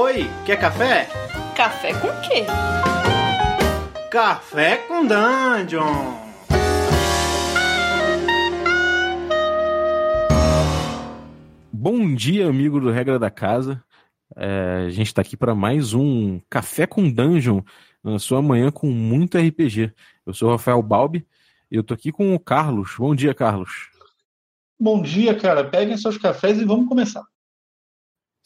Oi, quer café? Café com quê? Café com Dungeon! Bom dia, amigo do Regra da Casa. É, a gente está aqui para mais um Café com Dungeon, na sua manhã com muito RPG. Eu sou o Rafael Balbi e eu tô aqui com o Carlos. Bom dia, Carlos. Bom dia, cara. Peguem seus cafés e vamos começar.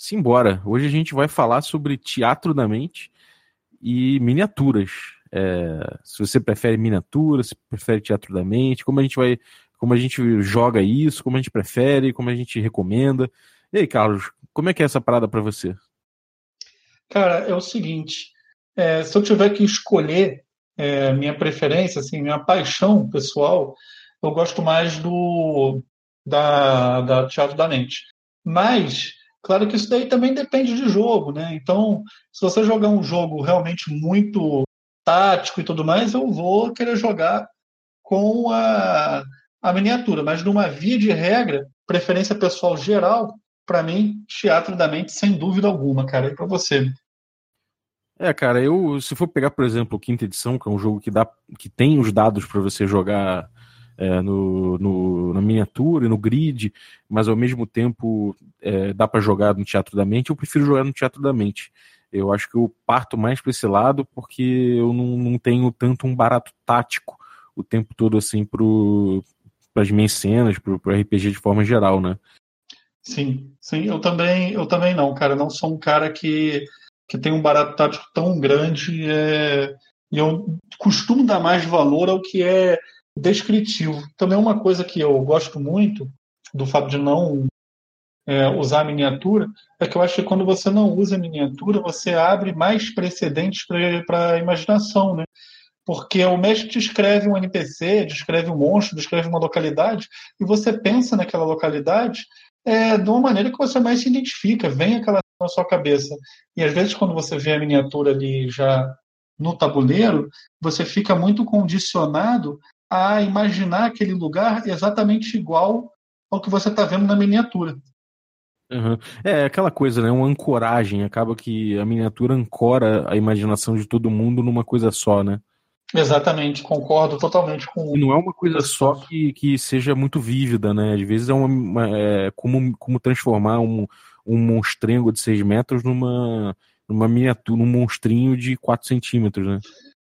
Simbora. Hoje a gente vai falar sobre teatro da mente e miniaturas. É, se você prefere miniatura, se prefere teatro da mente, como a gente vai, como a gente joga isso, como a gente prefere, como a gente recomenda. E aí, Carlos, como é que é essa parada para você? Cara, é o seguinte, é, se eu tiver que escolher é, minha preferência, assim, minha paixão pessoal, eu gosto mais do da, da teatro da mente. Mas Claro que isso daí também depende de jogo, né? Então, se você jogar um jogo realmente muito tático e tudo mais, eu vou querer jogar com a, a miniatura. Mas numa via de regra, preferência pessoal geral, para mim, Teatro da Mente, sem dúvida alguma, cara. E para você? É, cara, eu se for pegar, por exemplo, quinta edição, que é um jogo que dá que tem os dados para você jogar é, no, no, na miniatura e no grid, mas ao mesmo tempo é, dá para jogar no Teatro da Mente, eu prefiro jogar no Teatro da Mente. Eu acho que eu parto mais para esse lado porque eu não, não tenho tanto um barato tático o tempo todo assim para as minhas cenas, para o RPG de forma geral, né? Sim, sim, eu também, eu também não, cara. não sou um cara que, que tem um barato tático tão grande. É, e eu costumo dar mais valor ao que é descritivo. Também uma coisa que eu gosto muito do fato de não é, usar miniatura é que eu acho que quando você não usa miniatura, você abre mais precedentes para a imaginação, né? Porque o mestre descreve um NPC, descreve um monstro, descreve uma localidade, e você pensa naquela localidade é, de uma maneira que você mais se identifica, vem aquela na sua cabeça. E às vezes, quando você vê a miniatura ali já no tabuleiro, você fica muito condicionado a imaginar aquele lugar exatamente igual ao que você está vendo na miniatura. Uhum. É aquela coisa, né? Uma ancoragem. Acaba que a miniatura ancora a imaginação de todo mundo numa coisa só, né? Exatamente, concordo totalmente com. E não é uma coisa só que, que seja muito vívida, né? Às vezes é, uma, uma é como, como transformar um, um monstrengo de 6 metros numa, numa miniatura, num monstrinho de 4 centímetros, né?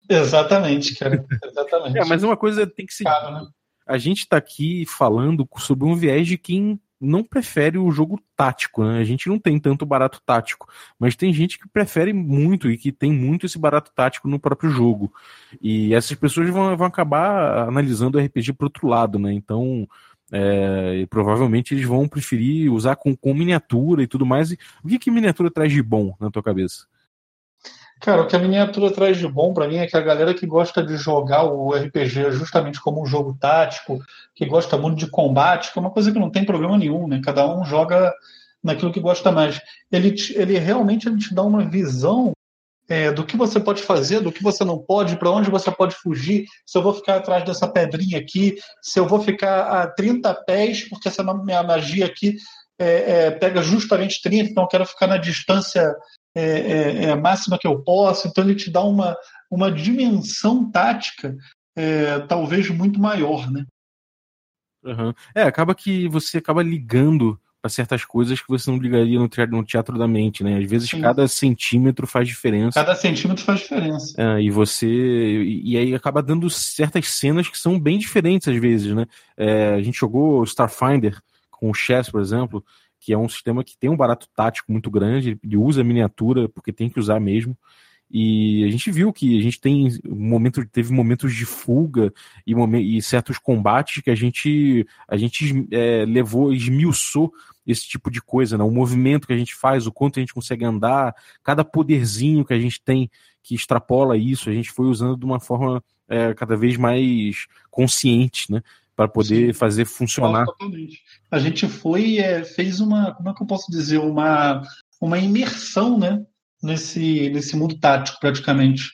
Exatamente, cara. Exatamente. É, mas uma coisa tem que ser. Claro, né? A gente está aqui falando sobre um viés de quem não prefere o jogo tático, né? A gente não tem tanto barato tático, mas tem gente que prefere muito e que tem muito esse barato tático no próprio jogo. E essas pessoas vão, vão acabar analisando o RPG pro outro lado, né? Então, é, provavelmente eles vão preferir usar com, com miniatura e tudo mais. E o que, que miniatura traz de bom na tua cabeça? Cara, o que a miniatura traz de bom para mim é que a galera que gosta de jogar o RPG justamente como um jogo tático, que gosta muito de combate, que é uma coisa que não tem problema nenhum, né? Cada um joga naquilo que gosta mais. Ele, ele realmente ele te dá uma visão é, do que você pode fazer, do que você não pode, para onde você pode fugir, se eu vou ficar atrás dessa pedrinha aqui, se eu vou ficar a 30 pés, porque essa minha magia aqui é, é, pega justamente 30, então eu quero ficar na distância é, é, é, a máxima que eu posso, então ele te dá uma, uma dimensão tática é, talvez muito maior, né? Uhum. É, acaba que você acaba ligando para certas coisas que você não ligaria no teatro, no teatro da mente, né? Às vezes Sim. cada centímetro faz diferença. Cada centímetro faz diferença. É, e você. E, e, aí acaba dando certas cenas que são bem diferentes às vezes, né? É, a gente jogou Starfinder com o Chess, por exemplo, que é um sistema que tem um barato tático muito grande, ele usa miniatura porque tem que usar mesmo. E a gente viu que a gente tem momentos, teve momentos de fuga e, e certos combates que a gente, a gente é, levou, esmiuçou esse tipo de coisa, né? O movimento que a gente faz, o quanto a gente consegue andar, cada poderzinho que a gente tem que extrapola isso, a gente foi usando de uma forma é, cada vez mais consciente, né? Para poder Sim. fazer funcionar. Totalmente. A gente foi é, fez uma, como é que eu posso dizer, uma, uma imersão, né, nesse, nesse mundo tático praticamente.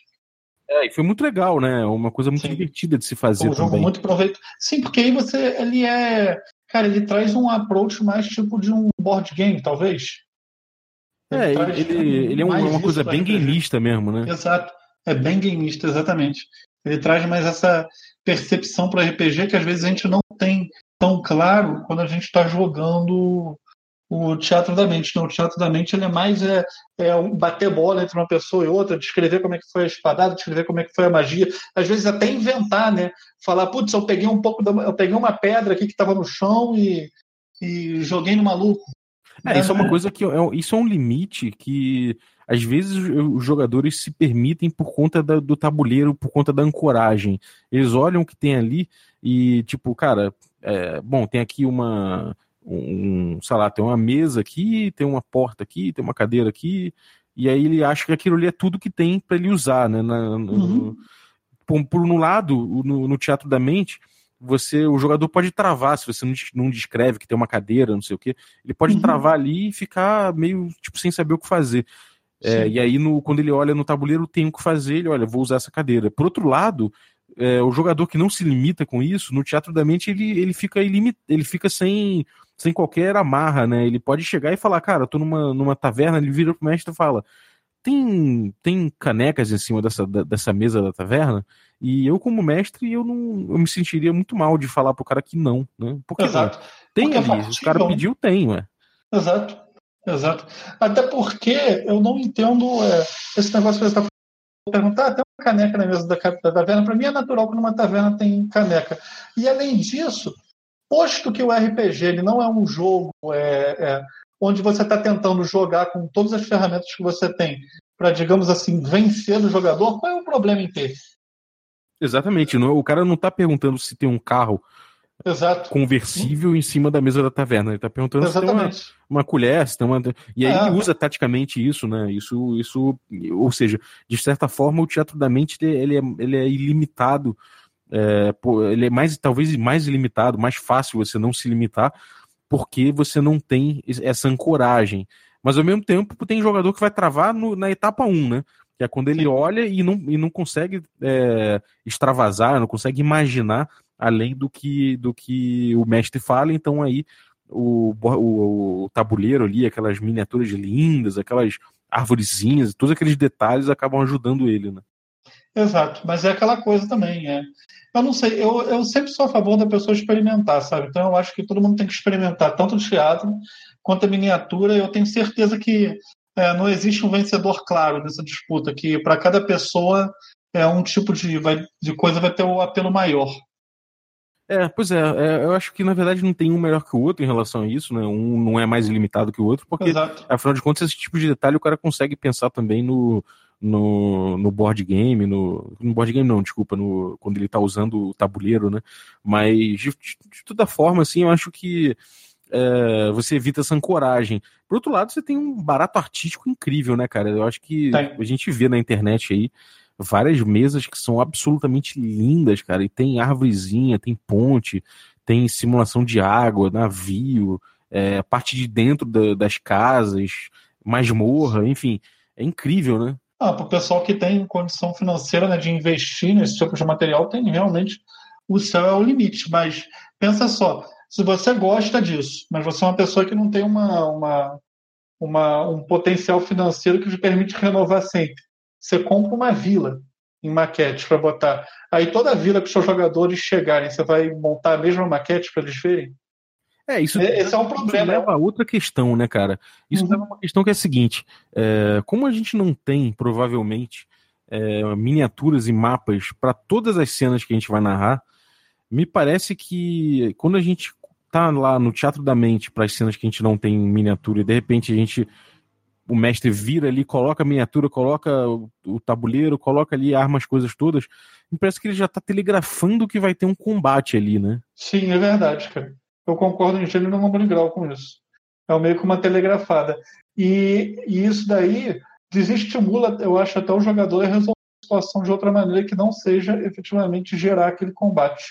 É, e foi muito legal, né? Uma coisa muito Sim. divertida de se fazer. Um jogo também. muito proveito. Sim, porque aí você ele é, cara, ele traz um approach mais tipo de um board game, talvez. É, ele, ele, ele é uma coisa bem gameista mesmo, né? Exato. É bem gameista, exatamente. Ele traz mais essa percepção para o RPG que às vezes a gente não tem tão claro quando a gente está jogando o teatro da mente. Não, o teatro da mente ele é mais é, é bater bola entre uma pessoa e outra, descrever como é que foi a espadada, descrever como é que foi a magia, às vezes até inventar, né? Falar, putz, eu peguei um pouco, da, eu peguei uma pedra aqui que estava no chão e, e joguei no maluco. É, isso é uma coisa que é, isso é um limite que às vezes os jogadores se permitem por conta da, do tabuleiro, por conta da ancoragem. Eles olham o que tem ali e, tipo, cara, é, bom, tem aqui uma um, sei lá, tem uma mesa aqui, tem uma porta aqui, tem uma cadeira aqui, e aí ele acha que aquilo ali é tudo que tem para ele usar, né? Na, uhum. por, por um lado, no, no, teatro da mente, você, o jogador pode travar se você não, não descreve que tem uma cadeira, não sei o que, ele pode uhum. travar ali e ficar meio tipo sem saber o que fazer. É, e aí, no, quando ele olha no tabuleiro, tem o que fazer, ele olha, vou usar essa cadeira. Por outro lado, é, o jogador que não se limita com isso, no teatro da mente, ele, ele fica ilimit, ele fica sem sem qualquer amarra, né? Ele pode chegar e falar, cara, eu tô numa, numa taverna, ele vira pro mestre e fala, tem, tem canecas em cima dessa, dessa mesa da taverna? E eu, como mestre, eu não eu me sentiria muito mal de falar pro cara que não, né? Porque Exato. Tem porque ali, o cara pediu, tem, ué. Exato, exato. Até porque eu não entendo é, esse negócio que você está perguntar, ah, tem uma caneca na mesa da, da taverna. Para mim é natural que numa taverna tem caneca. E além disso, posto que o RPG ele não é um jogo é, é, onde você está tentando jogar com todas as ferramentas que você tem para, digamos assim, vencer o jogador, qual é o problema em ter? Exatamente. Não, o cara não está perguntando se tem um carro Exato. conversível em cima da mesa da taverna. Ele está perguntando Exatamente. se tem uma, uma colher, se tem uma. E aí ele usa taticamente isso, né? Isso, isso, ou seja, de certa forma, o teatro da mente ele é, ele é ilimitado é, ele é mais talvez mais limitado, mais fácil você não se limitar, porque você não tem essa ancoragem. Mas ao mesmo tempo tem jogador que vai travar no, na etapa 1, né? Que é quando ele Sim. olha e não, e não consegue é, extravasar, não consegue imaginar além do que, do que o mestre fala, então aí o, o, o tabuleiro ali, aquelas miniaturas lindas, aquelas arvorezinhas, todos aqueles detalhes acabam ajudando ele, né? Exato, mas é aquela coisa também, é. Eu não sei, eu, eu sempre sou a favor da pessoa experimentar, sabe? Então eu acho que todo mundo tem que experimentar tanto o teatro quanto a miniatura. Eu tenho certeza que é, não existe um vencedor claro nessa disputa, que para cada pessoa é um tipo de, vai, de coisa vai ter o um apelo maior. É, pois é, é, eu acho que na verdade não tem um melhor que o outro em relação a isso, né? Um não é mais limitado que o outro, porque Exato. afinal de contas, esse tipo de detalhe o cara consegue pensar também no, no, no board game, no, no board game não, desculpa, no, quando ele está usando o tabuleiro, né? Mas de, de, toda forma, assim, eu acho que é, você evita essa ancoragem. Por outro lado, você tem um barato artístico incrível, né, cara? Eu acho que a gente vê na internet aí várias mesas que são absolutamente lindas, cara, e tem árvorezinha, tem ponte, tem simulação de água, navio, é, parte de dentro da, das casas, masmorra, enfim, é incrível, né? Ah, para o pessoal que tem condição financeira né, de investir nesse tipo de material, tem realmente o céu é o limite. Mas pensa só, se você gosta disso, mas você é uma pessoa que não tem uma, uma, uma um potencial financeiro que te permite renovar sempre, você compra uma vila em maquete para botar. Aí toda a vila que os seus jogadores chegarem, você vai montar a mesma maquete para eles verem? É, isso, Esse é um problema. leva a outra questão, né, cara? Isso uhum. leva a uma questão que é a seguinte: é, como a gente não tem, provavelmente, é, miniaturas e mapas para todas as cenas que a gente vai narrar, me parece que quando a gente tá lá no teatro da mente para as cenas que a gente não tem miniatura e de repente a gente o mestre vira ali, coloca a miniatura, coloca o, o tabuleiro, coloca ali armas, coisas todas, me parece que ele já tá telegrafando que vai ter um combate ali, né? Sim, é verdade, cara eu concordo em gênero número grau com isso. É meio que uma telegrafada. E, e, isso daí desestimula, eu acho, até o jogador a resolver a situação de outra maneira que não seja efetivamente gerar aquele combate.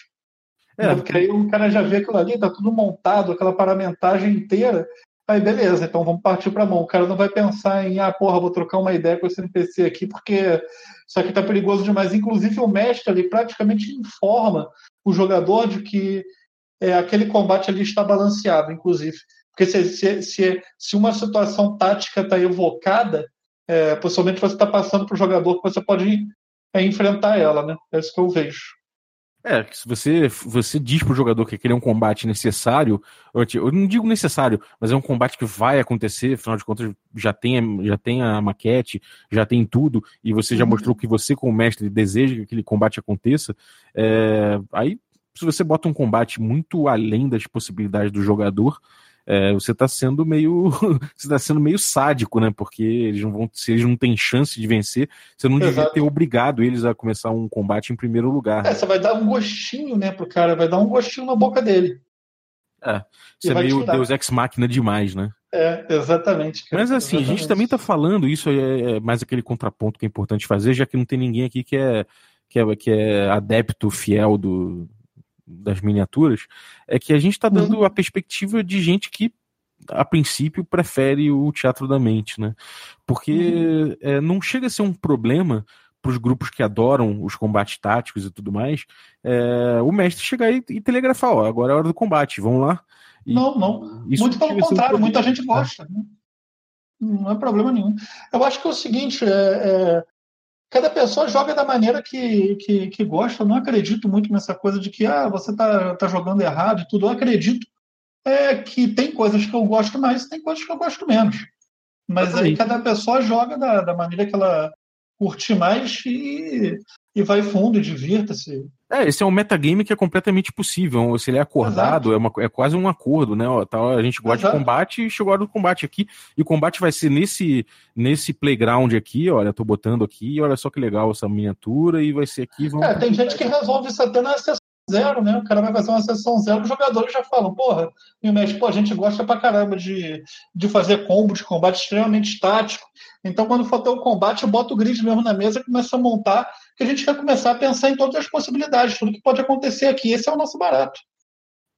É, porque aí o cara já vê aquilo ali, tá tudo montado, aquela paramentagem inteira. Aí beleza, então vamos partir para a mão. O cara não vai pensar em, ah, porra, vou trocar uma ideia com esse NPC aqui, porque isso aqui tá perigoso demais. Inclusive, o mestre ali praticamente informa o jogador de que é, aquele combate ali está balanceado, inclusive. Porque se, se, se, se uma situação tática está evocada, é, possivelmente você está passando para o jogador que você pode é, enfrentar ela, né? É isso que eu vejo. É, se você, você diz pro jogador que aquele é um combate necessário, eu não digo necessário, mas é um combate que vai acontecer, afinal de contas já tem, já tem a maquete, já tem tudo, e você já uhum. mostrou que você, como mestre, deseja que aquele combate aconteça, é, aí se você bota um combate muito além das possibilidades do jogador, é, você está sendo meio você tá sendo meio sádico, né? Porque eles não vão, se eles não têm chance de vencer, você não Exato. devia ter obrigado eles a começar um combate em primeiro lugar. É, você vai dar um gostinho, né, pro cara, vai dar um gostinho na boca dele. É, isso é meio Deus Ex Machina demais, né? É, exatamente. Mas assim, exatamente. a gente também está falando, isso é, é mais aquele contraponto que é importante fazer, já que não tem ninguém aqui que é, que é, que é adepto fiel do, das miniaturas, é que a gente está dando uhum. a perspectiva de gente que a princípio prefere o teatro da mente, né? Porque uhum. é, não chega a ser um problema para os grupos que adoram os combates táticos e tudo mais, é, o mestre chegar e, e telegrafar, ó, agora é hora do combate, vamos lá. E não, não. Muito pelo contrário, um muita gente gosta. Né? Não é problema nenhum. Eu acho que é o seguinte, é, é, cada pessoa joga da maneira que, que, que, gosta. Eu não acredito muito nessa coisa de que ah, você está tá jogando errado e tudo. Eu acredito é, que tem coisas que eu gosto mais e tem coisas que eu gosto menos. Mas aí cada pessoa joga da, da maneira que ela curte mais e, e vai fundo, divirta-se. É, esse é um metagame que é completamente possível. Se ele é acordado, é, uma, é quase um acordo, né? Tá, a gente gosta Exato. de combate e chegou a hora do combate aqui. E o combate vai ser nesse, nesse playground aqui, olha, tô botando aqui, olha só que legal essa miniatura, e vai ser aqui. Vamos... É, tem gente que resolve isso até na zero, né? O cara vai fazer uma sessão zero, os jogadores já falam, porra, e o mestre, pô, a gente gosta pra caramba de, de fazer combo de combate extremamente estático. Então, quando for ter o combate, eu boto o grid mesmo na mesa e começo a montar, que a gente vai começar a pensar em todas as possibilidades, tudo que pode acontecer aqui. Esse é o nosso barato.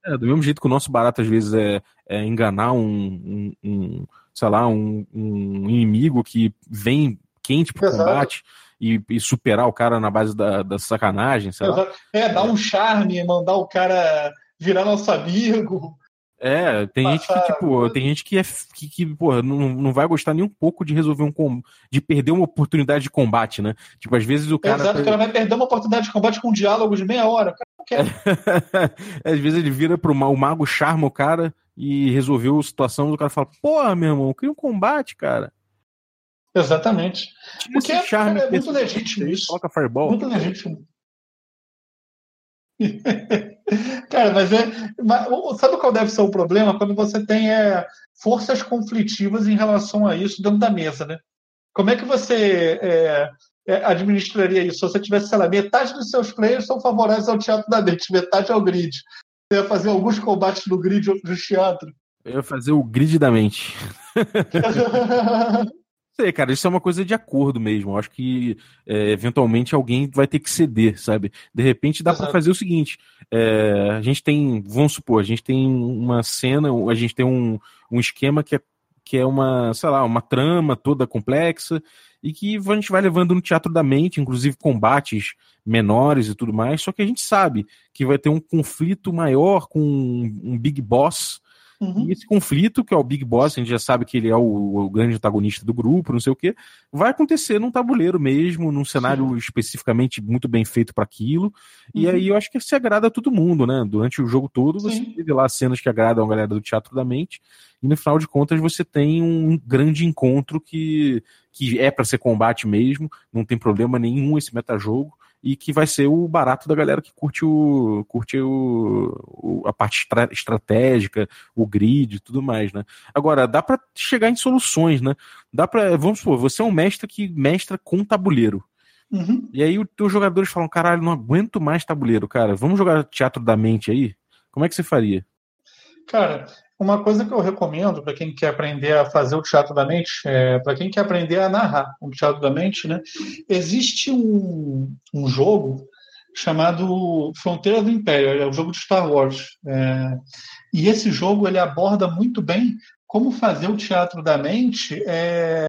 É, do mesmo jeito que o nosso barato, às vezes, é, é enganar um, um, um, sei lá, um, um inimigo que vem quente pro Exato. combate e, e, superar o cara na base da, da sacanagem, sei Exato. lá. É, dar um charme, mandar o cara virar nosso amigo. É, tem gente que, tipo, tem gente que é que, que porra, não, não vai gostar nem um pouco de resolver um com, de perder uma oportunidade de combate, né? Tipo, às vezes o cara. Exato, o cara vai perder uma oportunidade de combate com um diálogo de meia hora. O cara não quer. às vezes ele vira pro o mago charma o cara e resolveu a situação, o cara fala, porra, meu irmão, cria um combate, cara. Exatamente. Porque é, charme é muito legítimo isso. Coloca fireball. Muito legítimo. Cara, mas é. Mas, sabe qual deve ser o problema? Quando você tem é, forças conflitivas em relação a isso dentro da mesa, né? Como é que você é, é, administraria isso? Se você tivesse, sei lá, metade dos seus players são favoráveis ao teatro da mente, metade ao grid. Você ia fazer alguns combates no grid outros no teatro. Eu ia fazer o grid da mente. sei, cara, isso é uma coisa de acordo mesmo. Eu acho que é, eventualmente alguém vai ter que ceder, sabe? De repente dá para fazer o seguinte: é, a gente tem, vamos supor, a gente tem uma cena, a gente tem um, um esquema que é, que é uma, sei lá, uma trama toda complexa e que a gente vai levando no teatro da mente, inclusive combates menores e tudo mais. Só que a gente sabe que vai ter um conflito maior com um big boss Uhum. E esse conflito, que é o Big Boss, a gente já sabe que ele é o, o grande antagonista do grupo, não sei o quê, vai acontecer num tabuleiro mesmo, num cenário Sim. especificamente muito bem feito para aquilo. Uhum. E aí eu acho que se agrada a todo mundo, né? Durante o jogo todo, você Sim. teve lá cenas que agradam a galera do Teatro da Mente, e no final de contas você tem um grande encontro que, que é para ser combate mesmo, não tem problema nenhum esse metajogo e que vai ser o barato da galera que curte o curte o, o a parte estra, estratégica, o grid e tudo mais, né? Agora, dá para chegar em soluções, né? Dá para, vamos supor, você é um mestre que mestra com tabuleiro. Uhum. E aí os jogadores falam, caralho, não aguento mais tabuleiro, cara. Vamos jogar teatro da mente aí? Como é que você faria? Cara, uma coisa que eu recomendo para quem quer aprender a fazer o teatro da mente, é, para quem quer aprender a narrar o teatro da mente, né, existe um, um jogo chamado Fronteira do Império, é o jogo de Star Wars. É, e esse jogo ele aborda muito bem como fazer o teatro da mente é,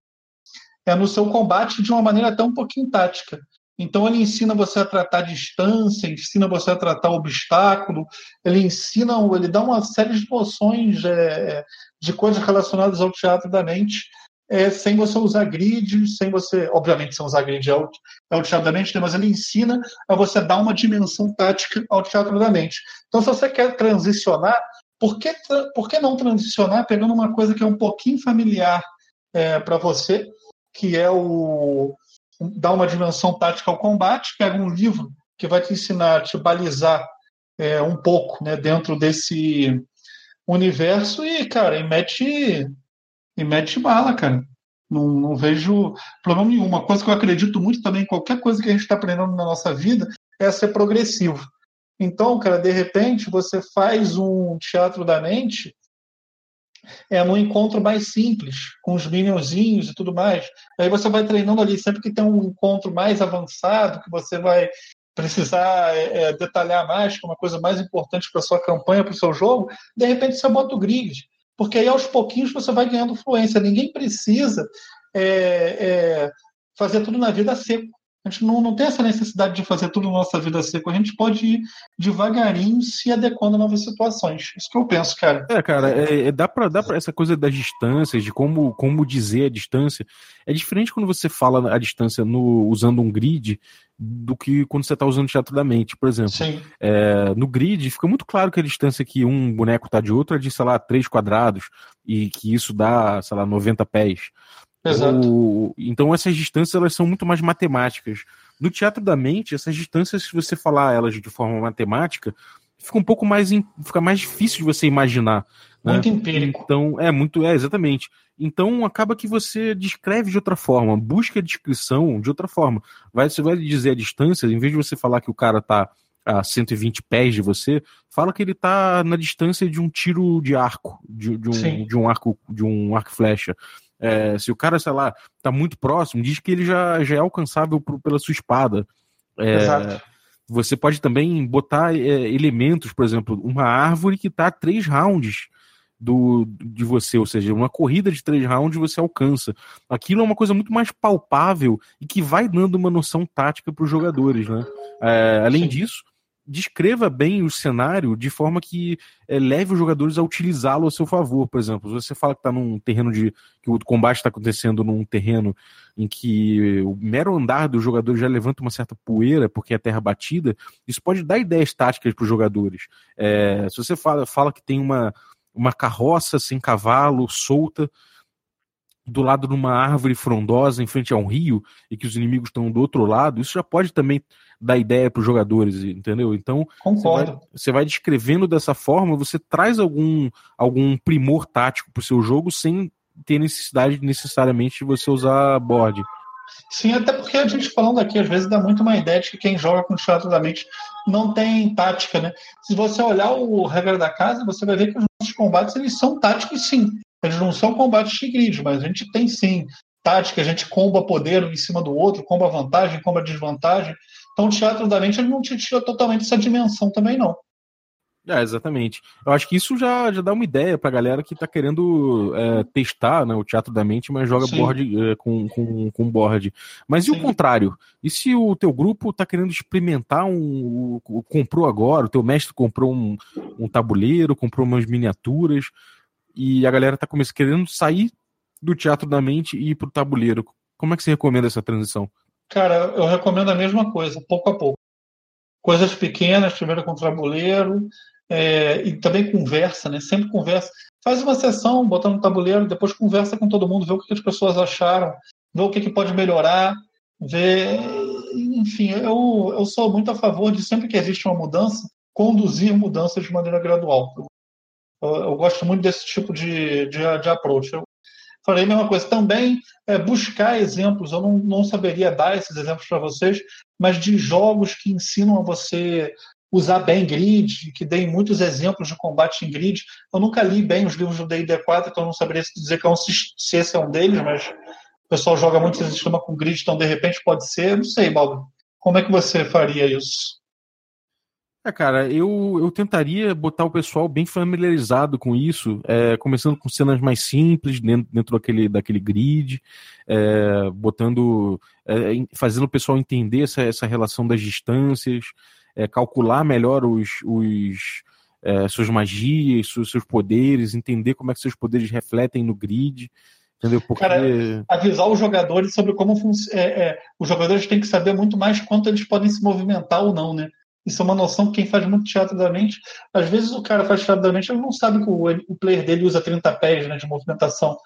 é no seu combate de uma maneira até um pouquinho tática. Então ele ensina você a tratar distância, ensina você a tratar obstáculo, ele ensina, ele dá uma série de noções é, de coisas relacionadas ao teatro da mente, é, sem você usar grid, sem você, obviamente, sem usar grid é o, é o teatro da mente, né, mas ele ensina a você dar uma dimensão tática ao teatro da mente. Então, se você quer transicionar, por que, por que não transicionar pegando uma coisa que é um pouquinho familiar é, para você, que é o dar uma dimensão tática ao combate, pega um livro que vai te ensinar a te balizar é, um pouco né, dentro desse universo e, cara, e mete, e mete bala, cara. Não, não vejo problema nenhum. Uma coisa que eu acredito muito também, qualquer coisa que a gente está aprendendo na nossa vida, é ser progressivo. Então, cara, de repente você faz um teatro da mente é num encontro mais simples, com os minionzinhos e tudo mais. Aí você vai treinando ali, sempre que tem um encontro mais avançado, que você vai precisar é, é detalhar mais, que é uma coisa mais importante para sua campanha, para o seu jogo, de repente você bota o grid. Porque aí aos pouquinhos você vai ganhando fluência. Ninguém precisa é, é, fazer tudo na vida seco. A gente não, não tem essa necessidade de fazer tudo na nossa vida seco. A gente pode ir devagarinho se adequando a novas situações. Isso que eu penso, cara. É, cara, é, é, dá para dá pra essa coisa das distâncias, de como, como dizer a distância. É diferente quando você fala a distância no, usando um grid do que quando você está usando o teatro da mente, por exemplo. É, no grid fica muito claro que a distância que um boneco está de outro é de, sei lá, 3 quadrados e que isso dá, sei lá, 90 pés. Exato. O, então essas distâncias elas são muito mais matemáticas. No teatro da mente, essas distâncias, se você falar elas de forma matemática, fica um pouco mais fica mais difícil de você imaginar. Né? Muito empírico. Então, é muito, é exatamente. Então acaba que você descreve de outra forma, busca a descrição de outra forma. Vai, você vai dizer a distância, em vez de você falar que o cara tá a 120 pés de você, fala que ele tá na distância de um tiro de arco, de, de um, de um arco, de um arco flecha. É, se o cara, sei lá, tá muito próximo, diz que ele já, já é alcançável por, pela sua espada. É, Exato. Você pode também botar é, elementos, por exemplo, uma árvore que tá a três rounds do, de você, ou seja, uma corrida de três rounds você alcança. Aquilo é uma coisa muito mais palpável e que vai dando uma noção tática para os jogadores, né? É, além disso, descreva bem o cenário de forma que é, leve os jogadores a utilizá-lo a seu favor. Por exemplo, se você fala que está num terreno de. que o combate está acontecendo num terreno em que o mero andar do jogador já levanta uma certa poeira porque é terra batida, isso pode dar ideias táticas para os jogadores. É, se você fala, fala que tem uma, uma carroça sem cavalo, solta, do lado de uma árvore frondosa em frente a um rio e que os inimigos estão do outro lado, isso já pode também dar ideia para os jogadores, entendeu? Então, Concordo. Você, vai, você vai descrevendo dessa forma, você traz algum, algum primor tático para o seu jogo sem ter necessidade necessariamente de você usar board. Sim, até porque a gente falando aqui, às vezes dá muito uma ideia de que quem joga com teatro da mente não tem tática, né? Se você olhar o regra da casa, você vai ver que os nossos combates eles são táticos sim. Eles não são combates de grid, mas a gente tem sim tática, a gente comba poder um em cima do outro, comba vantagem, comba desvantagem. Então o teatro da mente ele não te tira totalmente essa dimensão também, não. É, exatamente. Eu acho que isso já, já dá uma ideia pra galera que tá querendo é, testar né, o teatro da mente, mas joga board é, com, com, com board. Mas e Sim. o contrário? E se o teu grupo tá querendo experimentar um. comprou agora, o teu mestre comprou um, um tabuleiro, comprou umas miniaturas, e a galera tá começando, querendo sair do teatro da mente e ir pro tabuleiro. Como é que você recomenda essa transição? Cara, eu recomendo a mesma coisa, pouco a pouco. Coisas pequenas, primeiro com o tabuleiro, é, e também conversa, né? Sempre conversa. Faz uma sessão, bota no tabuleiro, depois conversa com todo mundo, vê o que as pessoas acharam, vê o que, que pode melhorar, vê. Enfim, eu, eu sou muito a favor de sempre que existe uma mudança, conduzir mudanças de maneira gradual. Eu, eu gosto muito desse tipo de, de, de approach. Eu falei a mesma coisa. Também é, buscar exemplos, eu não, não saberia dar esses exemplos para vocês, mas de jogos que ensinam a você usar bem grid, que deem muitos exemplos de combate em grid. Eu nunca li bem os livros do D&D 4, então eu não saberia dizer que é um, se esse é um deles, mas o pessoal joga muito esse sistema com grid, então de repente pode ser. Não sei, Baldo. Como é que você faria isso? É, cara, eu, eu tentaria botar o pessoal bem familiarizado com isso, é, começando com cenas mais simples, dentro, dentro daquele, daquele grid, é, botando, é, fazendo o pessoal entender essa, essa relação das distâncias, é, calcular melhor os, os é, suas magias, seus, seus poderes, entender como é que seus poderes refletem no grid. Entendeu? Porque... Cara, avisar os jogadores sobre como. É, é, os jogadores têm que saber muito mais quanto eles podem se movimentar ou não, né? Isso é uma noção que quem faz muito teatro da mente, às vezes o cara faz teatro da mente, ele não sabe que o, o player dele usa 30 pés né, de movimentação.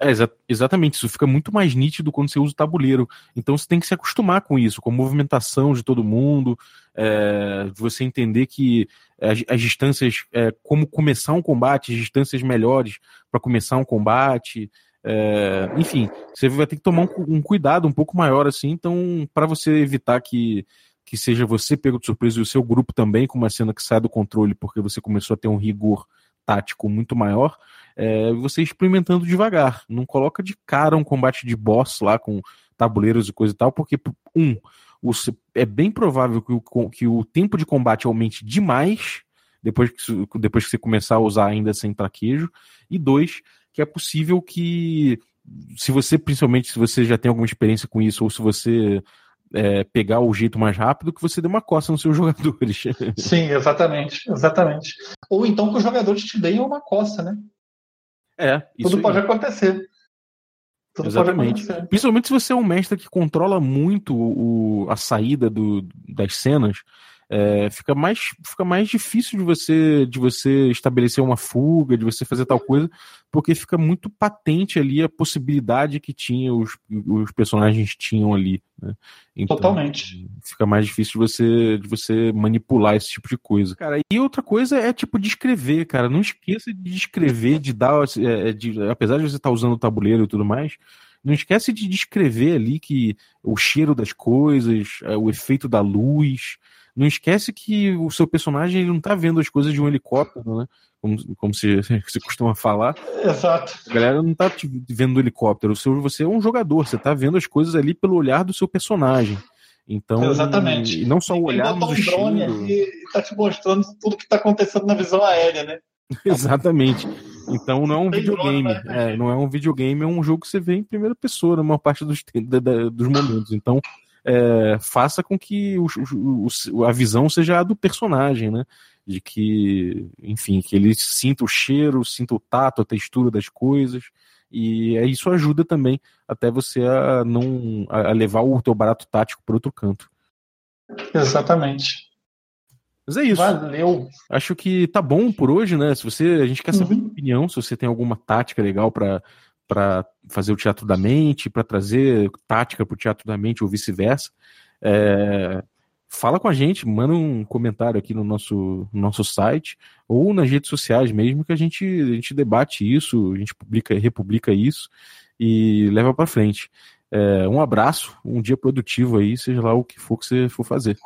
É, exa exatamente, isso fica muito mais nítido quando você usa o tabuleiro. Então você tem que se acostumar com isso, com a movimentação de todo mundo, é, você entender que as, as distâncias, é, como começar um combate, as distâncias melhores para começar um combate. É, enfim, você vai ter que tomar um, um cuidado um pouco maior assim, então, para você evitar que que seja você pego de surpresa e o seu grupo também com uma cena que sai do controle porque você começou a ter um rigor tático muito maior, é, você experimentando devagar. Não coloca de cara um combate de boss lá com tabuleiros e coisa e tal, porque, um, o, é bem provável que o, que o tempo de combate aumente demais depois que, depois que você começar a usar ainda sem traquejo, e dois, que é possível que, se você, principalmente se você já tem alguma experiência com isso, ou se você é, pegar o jeito mais rápido que você dê uma coça nos seus jogadores. Sim, exatamente, exatamente. Ou então que os jogadores te deem uma coça, né? É, isso Tudo pode acontecer. Tudo Exatamente. Pode acontecer. Principalmente se você é um mestre que controla muito o, a saída do, das cenas, é, fica, mais, fica mais difícil de você, de você estabelecer uma fuga, de você fazer tal coisa, porque fica muito patente ali a possibilidade que tinha os, os personagens tinham ali. Né? Então, Totalmente. Fica mais difícil de você, de você manipular esse tipo de coisa. Cara, e outra coisa é tipo descrever, cara. Não esqueça de descrever, de dar. É, de, apesar de você estar tá usando o tabuleiro e tudo mais, não esquece de descrever ali que o cheiro das coisas, é, o efeito da luz, não esquece que o seu personagem não tá vendo as coisas de um helicóptero, né? Como, como se, se costuma falar. Exato. A galera não tá te vendo do helicóptero. Você é um jogador, você tá vendo as coisas ali pelo olhar do seu personagem. Então, Exatamente. E não só o olhar, mas o drone e tá te mostrando tudo que tá acontecendo na visão aérea, né? Exatamente. Então não é um videogame. Drone, né? é, não é um videogame, é um jogo que você vê em primeira pessoa na maior parte dos, da, da, dos momentos. Então, é, faça com que o, o, a visão seja a do personagem, né? De que, enfim, que ele sinta o cheiro, sinta o tato, a textura das coisas. E isso ajuda também até você a não a levar o teu barato tático para outro canto. Exatamente. Mas é isso. Valeu. Acho que tá bom por hoje, né? Se você, a gente quer saber uhum. a opinião, se você tem alguma tática legal para para fazer o teatro da mente, para trazer tática para o teatro da mente ou vice-versa. É, fala com a gente, manda um comentário aqui no nosso, no nosso site ou nas redes sociais mesmo que a gente, a gente debate isso, a gente publica, republica isso e leva para frente. É, um abraço, um dia produtivo aí, seja lá o que for que você for fazer.